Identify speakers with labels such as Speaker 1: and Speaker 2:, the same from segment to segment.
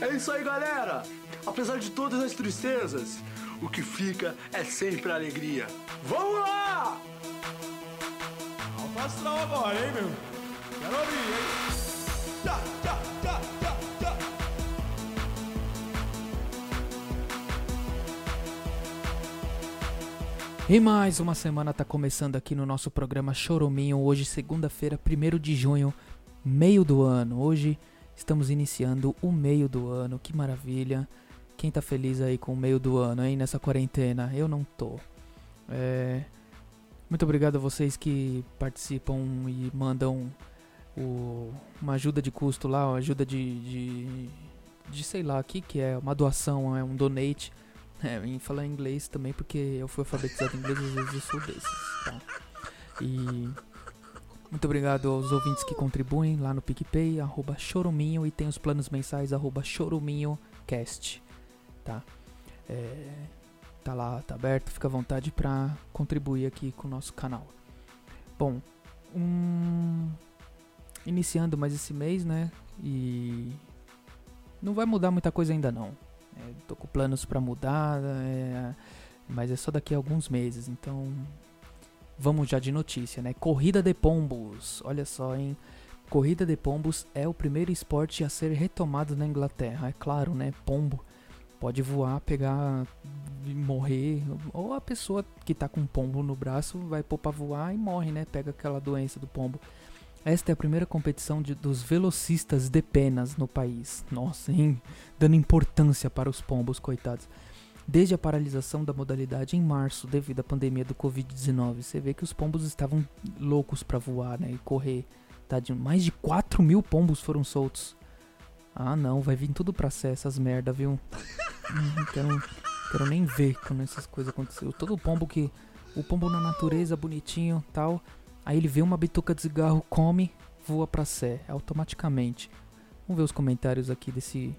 Speaker 1: É isso aí, galera! Apesar de todas as tristezas, o que fica é sempre a alegria. Vamos lá!
Speaker 2: Alto astral agora, hein, meu? Quero ouvir, hein? Tchá, tchá, tchá, tchá, tchá.
Speaker 3: E mais uma semana tá começando aqui no nosso programa Chorominho. Hoje, segunda-feira, 1 de junho, meio do ano. Hoje estamos iniciando o meio do ano. Que maravilha. Quem tá feliz aí com o meio do ano, hein? Nessa quarentena? Eu não tô. É... Muito obrigado a vocês que participam e mandam o... uma ajuda de custo lá, uma ajuda de, de, de sei lá, o que, que é? Uma doação, é um donate. É, em falar inglês também, porque eu fui alfabetizado em inglês, às vezes eu sou desses, tá? E muito obrigado aos ouvintes que contribuem lá no PicPay, arroba choruminho, e tem os planos mensais, arroba choruminhocast, tá? É, tá lá, tá aberto, fica à vontade pra contribuir aqui com o nosso canal. Bom, um, iniciando mais esse mês, né? E não vai mudar muita coisa ainda não. É, tô com planos pra mudar, é, mas é só daqui a alguns meses, então vamos já de notícia, né? Corrida de pombos, olha só, hein? Corrida de pombos é o primeiro esporte a ser retomado na Inglaterra, é claro, né? Pombo pode voar, pegar morrer, ou a pessoa que tá com pombo no braço vai pôr pra voar e morre, né? Pega aquela doença do pombo. Esta é a primeira competição de, dos velocistas de penas no país. Nossa, hein? Dando importância para os pombos, coitados. Desde a paralisação da modalidade em março, devido à pandemia do Covid-19, você vê que os pombos estavam loucos para voar né, e correr. Tadinho. Mais de 4 mil pombos foram soltos. Ah, não, vai vir tudo pra ser essas merda, viu? Hum, quero, quero nem ver quando essas coisas aconteceram. Todo pombo que. O pombo na natureza, bonitinho tal. Aí ele vê uma bituca de cigarro, come, voa pra sé, automaticamente. Vamos ver os comentários aqui desse.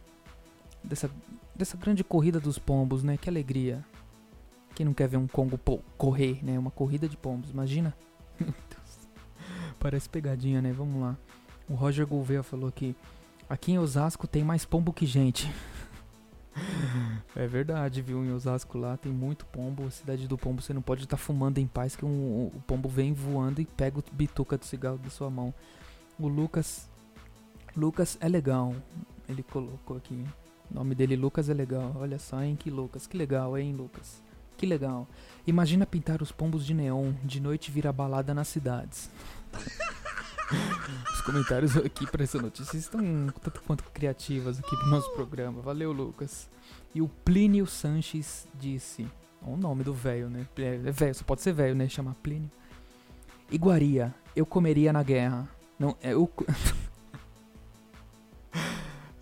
Speaker 3: Dessa, dessa grande corrida dos pombos, né? Que alegria. Quem não quer ver um Congo correr, né? Uma corrida de pombos, imagina? Parece pegadinha, né? Vamos lá. O Roger Gouveia falou aqui. Aqui em Osasco tem mais pombo que gente. É verdade, viu? Em Osasco lá tem muito pombo. A cidade do pombo você não pode estar fumando em paz que um- o pombo vem voando e pega o bituca do cigarro da sua mão. O Lucas. Lucas é legal. Ele colocou aqui. O nome dele Lucas é legal. Olha só, hein? Que Lucas. Que legal, hein, Lucas? Que legal. Imagina pintar os pombos de neon. De noite vira balada nas cidades. Os comentários aqui para essa notícia estão tanto quanto criativas aqui pro nosso programa. Valeu, Lucas. E o Plínio Sanches disse: o nome do velho, né? É é velho, só pode ser velho, né? Chamar Plínio. Iguaria, eu comeria na guerra. Não, é o.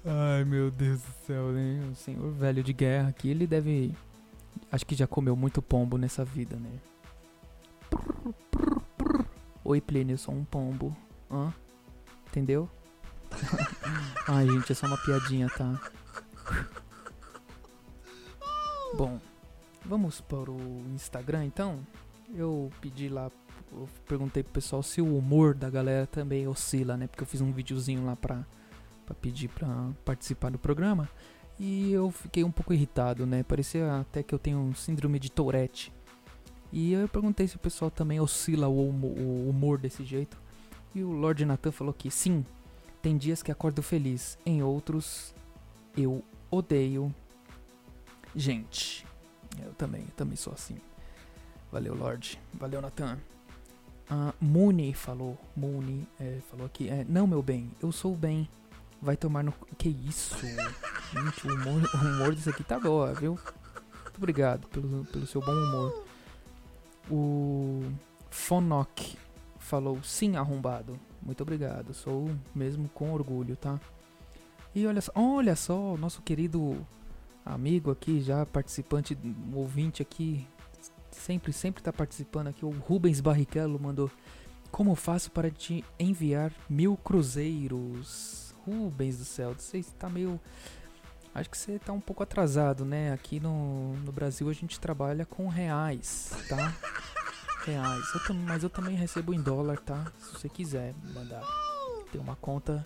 Speaker 3: Ai, meu Deus do céu, né? O senhor velho de guerra aqui, ele deve. Acho que já comeu muito pombo nessa vida, né? Oi, Plínio, eu sou um pombo. Hã? Entendeu? Ai, gente, é só uma piadinha, tá? Bom, vamos para o Instagram então. Eu pedi lá, eu perguntei pro pessoal se o humor da galera também oscila, né? Porque eu fiz um videozinho lá pra, pra pedir pra participar do programa. E eu fiquei um pouco irritado, né? Parecia até que eu tenho síndrome de Tourette. E eu perguntei se o pessoal também oscila o humo- o humor desse jeito. E o Lord Nathan falou que sim, tem dias que acordo feliz, em outros eu odeio gente. Eu também, eu também sou assim. Valeu, Lord. Valeu, Nathan. A Mooney falou, Mooney é, falou aqui, é, não, meu bem, eu sou o bem. Vai tomar no. Que isso? Gente, o humor, o humor desse aqui tá boa, viu? Muito obrigado pelo, pelo seu bom humor. O Fonok falou sim, arrombado. Muito obrigado. Sou mesmo com orgulho, tá? E olha só, olha só, nosso querido amigo aqui, já participante, ouvinte aqui, sempre, sempre tá participando aqui. O Rubens Barrichello mandou: Como faço para te enviar mil cruzeiros? Rubens do céu, você está meio. Acho que você tá um pouco atrasado, né? Aqui no, no Brasil a gente trabalha com reais, tá? Reais. Eu tam- mas eu também recebo em dólar, tá? Se você quiser mandar. Tem uma conta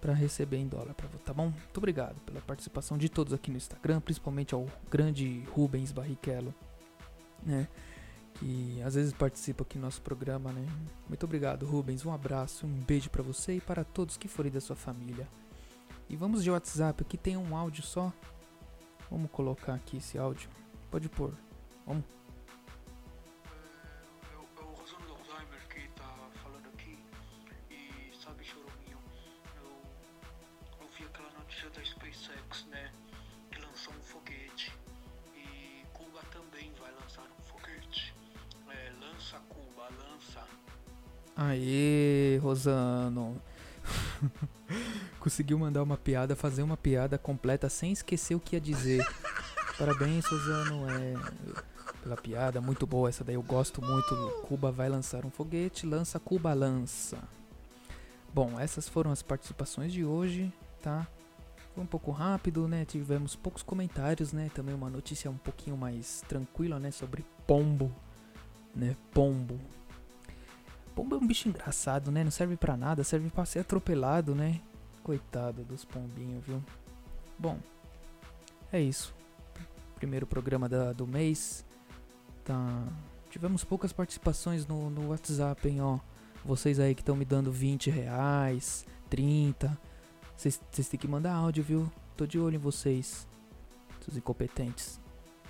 Speaker 3: para receber em dólar, pra, tá bom? Muito obrigado pela participação de todos aqui no Instagram, principalmente ao grande Rubens Barrichello, né? Que às vezes participa aqui no nosso programa, né? Muito obrigado, Rubens. Um abraço, um beijo para você e para todos que forem da sua família. E vamos de WhatsApp, aqui tem um áudio só. Vamos colocar aqui esse áudio. Pode pôr. Vamos. Aê, Rosano. Conseguiu mandar uma piada, fazer uma piada completa sem esquecer o que ia dizer. Parabéns, Rosano. É, pela piada, muito boa essa daí. Eu gosto muito. Cuba vai lançar um foguete, lança Cuba lança. Bom, essas foram as participações de hoje, tá? Foi um pouco rápido, né? Tivemos poucos comentários, né? Também uma notícia um pouquinho mais tranquila, né? Sobre pombo, né? Pombo. Pombo é um bicho engraçado, né? Não serve para nada, serve para ser atropelado, né? Coitado dos pombinhos, viu? Bom, é isso. Primeiro programa da, do mês. Tá. Tivemos poucas participações no, no WhatsApp, hein, ó. Vocês aí que estão me dando 20 reais, 30. Vocês têm que mandar áudio, viu? Tô de olho em vocês, seus incompetentes